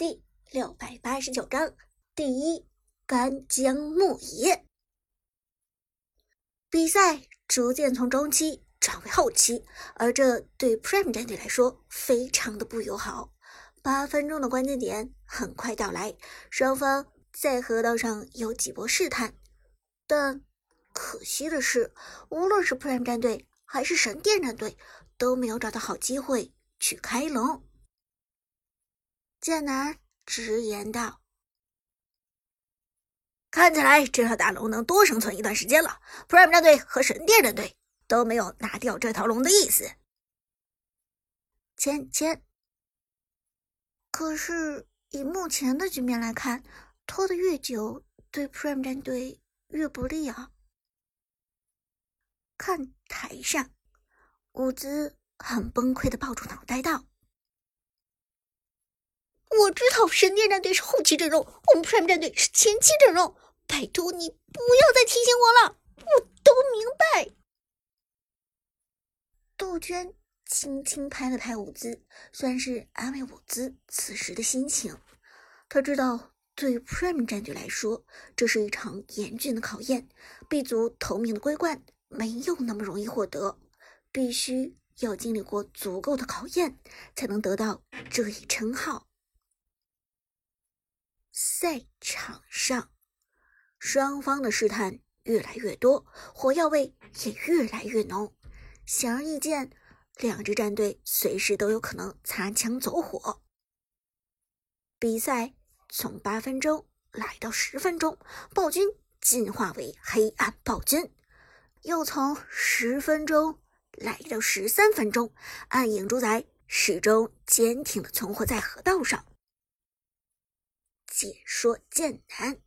第六百八十九章第一干将木野。比赛逐渐从中期转为后期，而这对 Prime 战队来说非常的不友好。八分钟的关键点很快到来，双方在河道上有几波试探，但可惜的是，无论是 Prime 战队还是神殿战队都没有找到好机会去开龙。剑南直言道：“看起来这条大龙能多生存一段时间了。Prime 战队和神殿战队都没有拿掉这条龙的意思。”芊芊，可是以目前的局面来看，拖得越久，对 Prime 战队越不利啊。看台上，伍兹很崩溃的抱住脑袋道。我知道神殿战队是后期阵容，我们 Prime 战队是前期阵容。拜托你不要再提醒我了，我都明白。杜鹃轻轻拍了拍伍兹，算是安慰伍兹此时的心情。他知道，对于 Prime 战队来说，这是一场严峻的考验。B 组头名的桂冠没有那么容易获得，必须要经历过足够的考验，才能得到这一称号。赛场上，双方的试探越来越多，火药味也越来越浓。显而易见，两支战队随时都有可能擦枪走火。比赛从八分钟来到十分钟，暴君进化为黑暗暴君，又从十分钟来到十三分钟，暗影主宰始终坚挺的存活在河道上。解说剑南，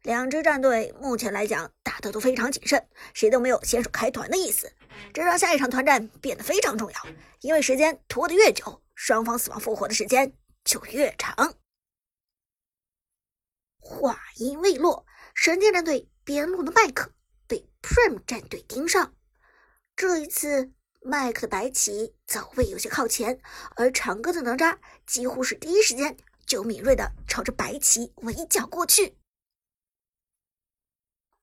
两支战队目前来讲打的都非常谨慎，谁都没有先手开团的意思，这让下一场团战变得非常重要。因为时间拖得越久，双方死亡复活的时间就越长。话音未落，神剑战队边路的麦克被 Prime 战队盯上，这一次麦克的白起走位有些靠前，而长歌的哪吒几乎是第一时间。就敏锐的朝着白棋围剿过去。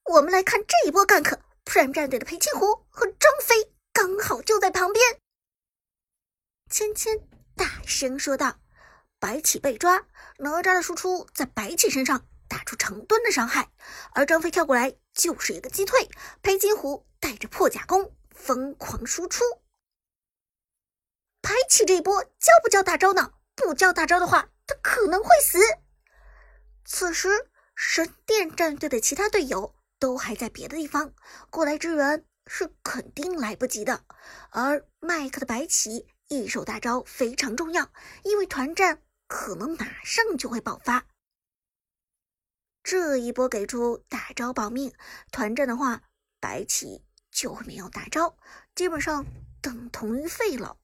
我们来看这一波 gank，突然战队的裴擒虎和张飞刚好就在旁边。芊芊大声说道：“白起被抓，哪吒的输出在白起身上打出成吨的伤害，而张飞跳过来就是一个击退。裴金虎带着破甲弓疯狂输出。白起这一波交不交大招呢？不交大招的话。”他可能会死。此时，神殿战队的其他队友都还在别的地方，过来支援是肯定来不及的。而麦克的白起一手大招非常重要，因为团战可能马上就会爆发。这一波给出大招保命，团战的话，白起就会没有大招，基本上等同于废了。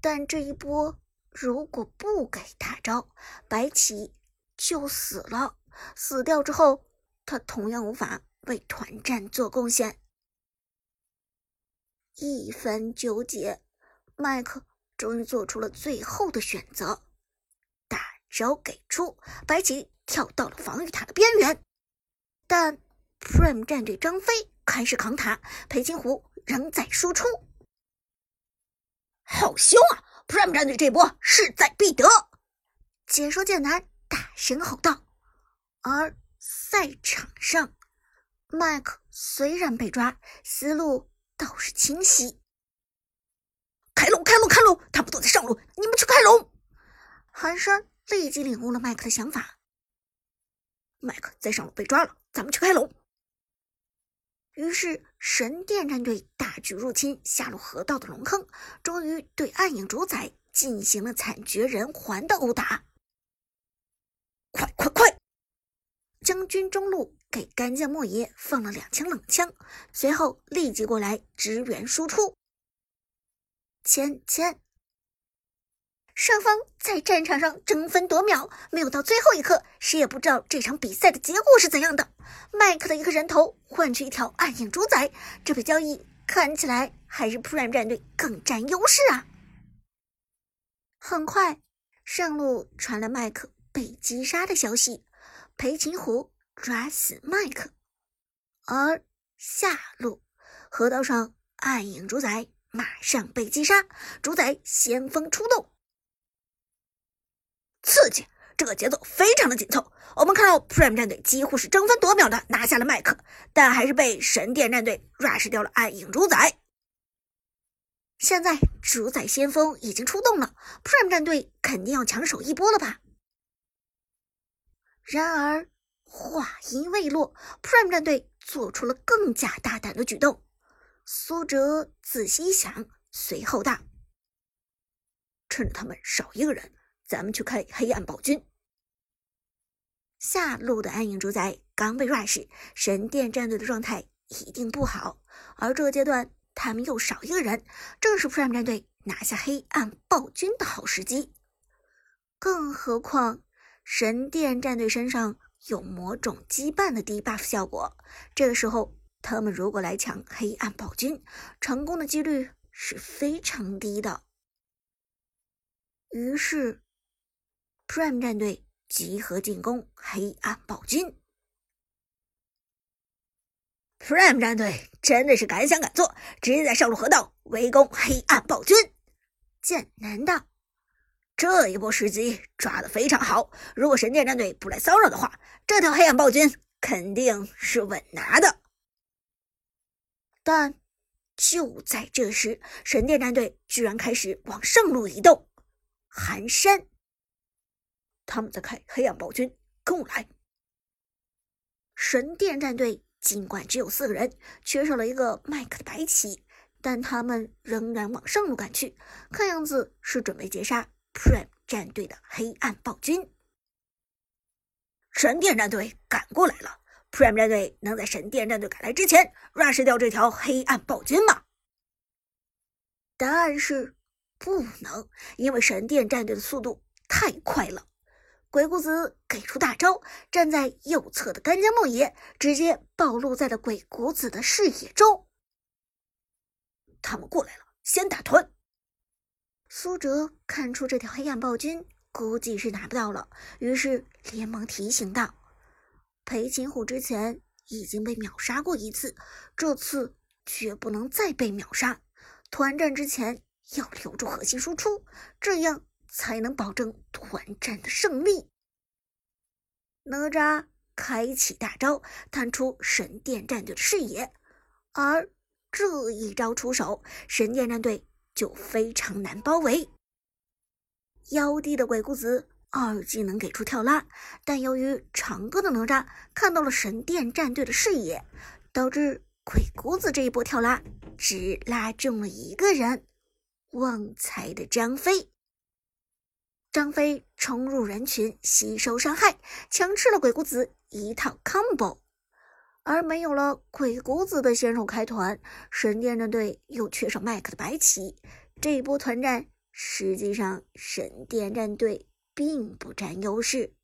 但这一波。如果不给大招，白起就死了。死掉之后，他同样无法为团战做贡献。一番纠结，麦克终于做出了最后的选择。大招给出，白起跳到了防御塔的边缘，但 Prime 战队张飞开始扛塔，裴金虎仍在输出。好凶啊！Prime 战队这波势在必得，解说剑南大声吼道。而赛场上，麦克虽然被抓，思路倒是清晰。开龙，开龙，开龙！他不都在上路，你们去开龙！寒山立即领悟了麦克的想法。麦克在上路被抓了，咱们去开龙。于是，神殿战队大举入侵下路河道的龙坑，终于对暗影主宰进行了惨绝人寰的殴打。快快快！将军中路给干将莫邪放了两枪冷枪，随后立即过来支援输出。千千。双方在战场上争分夺秒，没有到最后一刻，谁也不知道这场比赛的结果是怎样的。麦克的一个人头换取一条暗影主宰，这笔交易看起来还是 Prime 战队更占优势啊！很快，上路传来麦克被击杀的消息，裴擒虎抓死麦克，而下路河道上暗影主宰马上被击杀，主宰先锋出动，刺激！这个节奏非常的紧凑。我们看到 Prime 战队几乎是争分夺秒的拿下了麦克，但还是被神殿战队 rush 掉了暗影主宰。现在主宰先锋已经出动了，Prime 战队肯定要抢手一波了吧？然而话音未落，Prime 战队做出了更加大胆的举动。苏哲仔细一想，随后道：“趁着他们少一个人，咱们去开黑暗暴君。”下路的暗影主宰刚被 rush，神殿战队的状态一定不好，而这个阶段。他们又少一个人，正是 Prime 战队拿下黑暗暴君的好时机。更何况神殿战队身上有魔种羁绊的低 buff 效果，这个时候他们如果来抢黑暗暴君，成功的几率是非常低的。于是 Prime 战队集合进攻黑暗暴君。Prime 战队真的是敢想敢做，直接在上路河道围攻黑暗暴君。剑南道这一波时机抓的非常好，如果神殿战队不来骚扰的话，这条黑暗暴君肯定是稳拿的。但就在这时，神殿战队居然开始往上路移动。寒山，他们在开黑暗暴君，跟我来。神殿战队。尽管只有四个人，缺少了一个麦克的白起，但他们仍然往上路赶去，看样子是准备截杀 Prime 战队的黑暗暴君。神殿战队赶过来了，Prime 战队能在神殿战队赶来之前 rush 掉这条黑暗暴君吗？答案是不能，因为神殿战队的速度太快了。鬼谷子给出大招，站在右侧的干将莫邪直接暴露在了鬼谷子的视野中。他们过来了，先打团。苏哲看出这条黑暗暴君估计是拿不到了，于是连忙提醒道：“裴擒虎之前已经被秒杀过一次，这次绝不能再被秒杀。团战之前要留住核心输出，这样。”才能保证团战的胜利。哪吒开启大招，探出神殿战队的视野，而这一招出手，神殿战队就非常难包围。妖帝的鬼谷子二技能给出跳拉，但由于长歌的哪吒看到了神殿战队的视野，导致鬼谷子这一波跳拉只拉中了一个人——旺财的张飞。张飞冲入人群，吸收伤害，强吃了鬼谷子一套 combo。而没有了鬼谷子的先手开团，神殿战队又缺少麦克的白起，这一波团战实际上神殿战队并不占优势。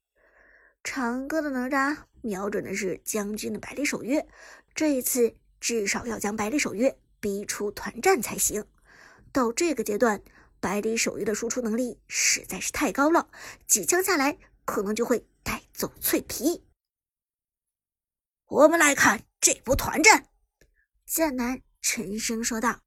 长歌的哪吒瞄准的是将军的百里守约，这一次至少要将百里守约逼出团战才行。到这个阶段。百里守约的输出能力实在是太高了，几枪下来可能就会带走脆皮。我们来看这波团战，剑南沉声说道。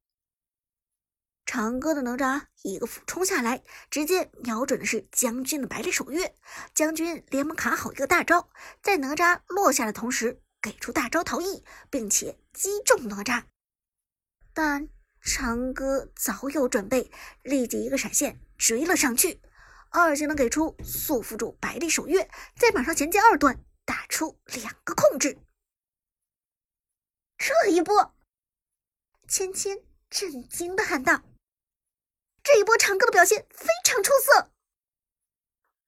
长歌的哪吒一个俯冲下来，直接瞄准的是将军的百里守约，将军连忙卡好一个大招，在哪吒落下的同时给出大招逃逸，并且击中哪吒，但。长歌早有准备，立即一个闪现追了上去，二技能给出束缚住百里守约，再马上衔接二段打出两个控制。这一波，芊芊震惊的喊道：“这一波长歌的表现非常出色。”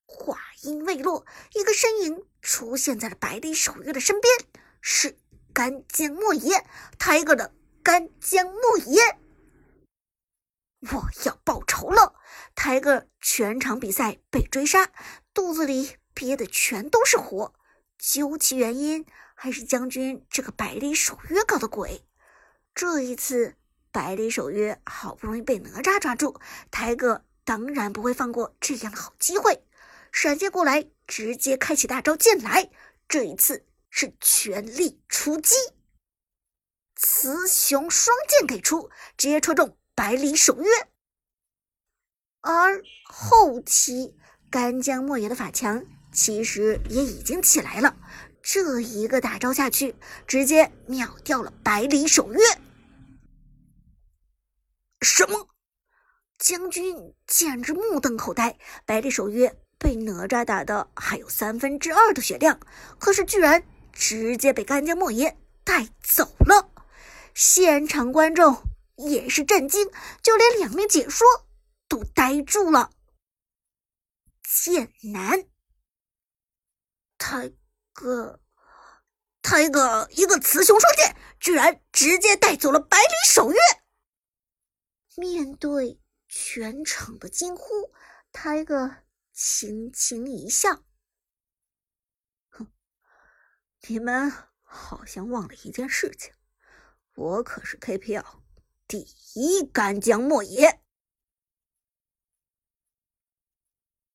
话音未落，一个身影出现在了百里守约的身边，是干将莫邪，Tiger 的干将莫邪。我要报仇了！泰戈全场比赛被追杀，肚子里憋的全都是火。究其原因，还是将军这个百里守约搞的鬼。这一次，百里守约好不容易被哪吒抓住，泰戈当然不会放过这样的好机会，闪现过来，直接开启大招剑来。这一次是全力出击，雌雄双剑给出，直接戳中百里守约。而后期干将莫邪的法强其实也已经起来了，这一个大招下去，直接秒掉了百里守约。什么？将军简直目瞪口呆！百里守约被哪吒打的还有三分之二的血量，可是居然直接被干将莫邪带走了。现场观众也是震惊，就连两名解说都呆住了。剑南，他个他一个一个雌雄双剑，居然直接带走了百里守约。面对。全场的惊呼，他一个轻轻一笑：“哼，你们好像忘了一件事情，我可是 KPL 第一干将莫邪。”